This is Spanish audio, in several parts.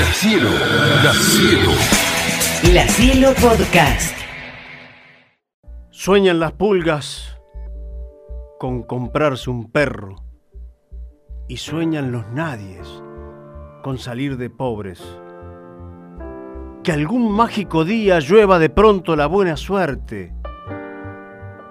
La Cielo, La Cielo. La Cielo Podcast. Sueñan las pulgas con comprarse un perro y sueñan los nadies con salir de pobres. Que algún mágico día llueva de pronto la buena suerte,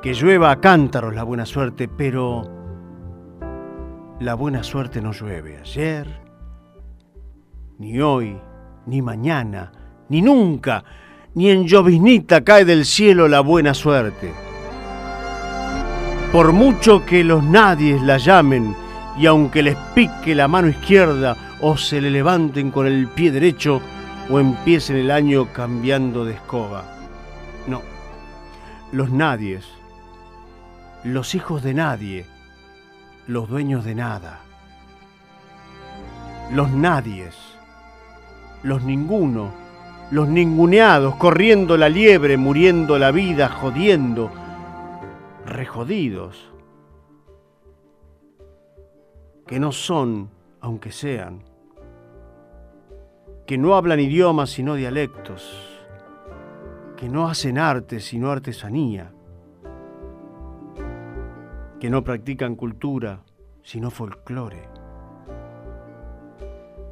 que llueva a cántaros la buena suerte, pero la buena suerte no llueve ayer, ni hoy, ni mañana, ni nunca, ni en lloviznita cae del cielo la buena suerte. Por mucho que los nadies la llamen, y aunque les pique la mano izquierda, o se le levanten con el pie derecho, o empiecen el año cambiando de escoba. No, los nadies, los hijos de nadie, los dueños de nada, los nadies, los ninguno, los ninguneados, corriendo la liebre, muriendo la vida, jodiendo, rejodidos, que no son, aunque sean, que no hablan idiomas sino dialectos, que no hacen arte sino artesanía, que no practican cultura sino folclore,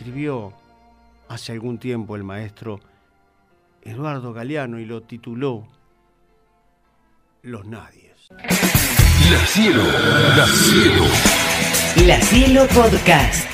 Escribió hace algún tiempo el maestro Eduardo Galeano y lo tituló Los nadies. La Cielo, La Cielo. La Cielo Podcast.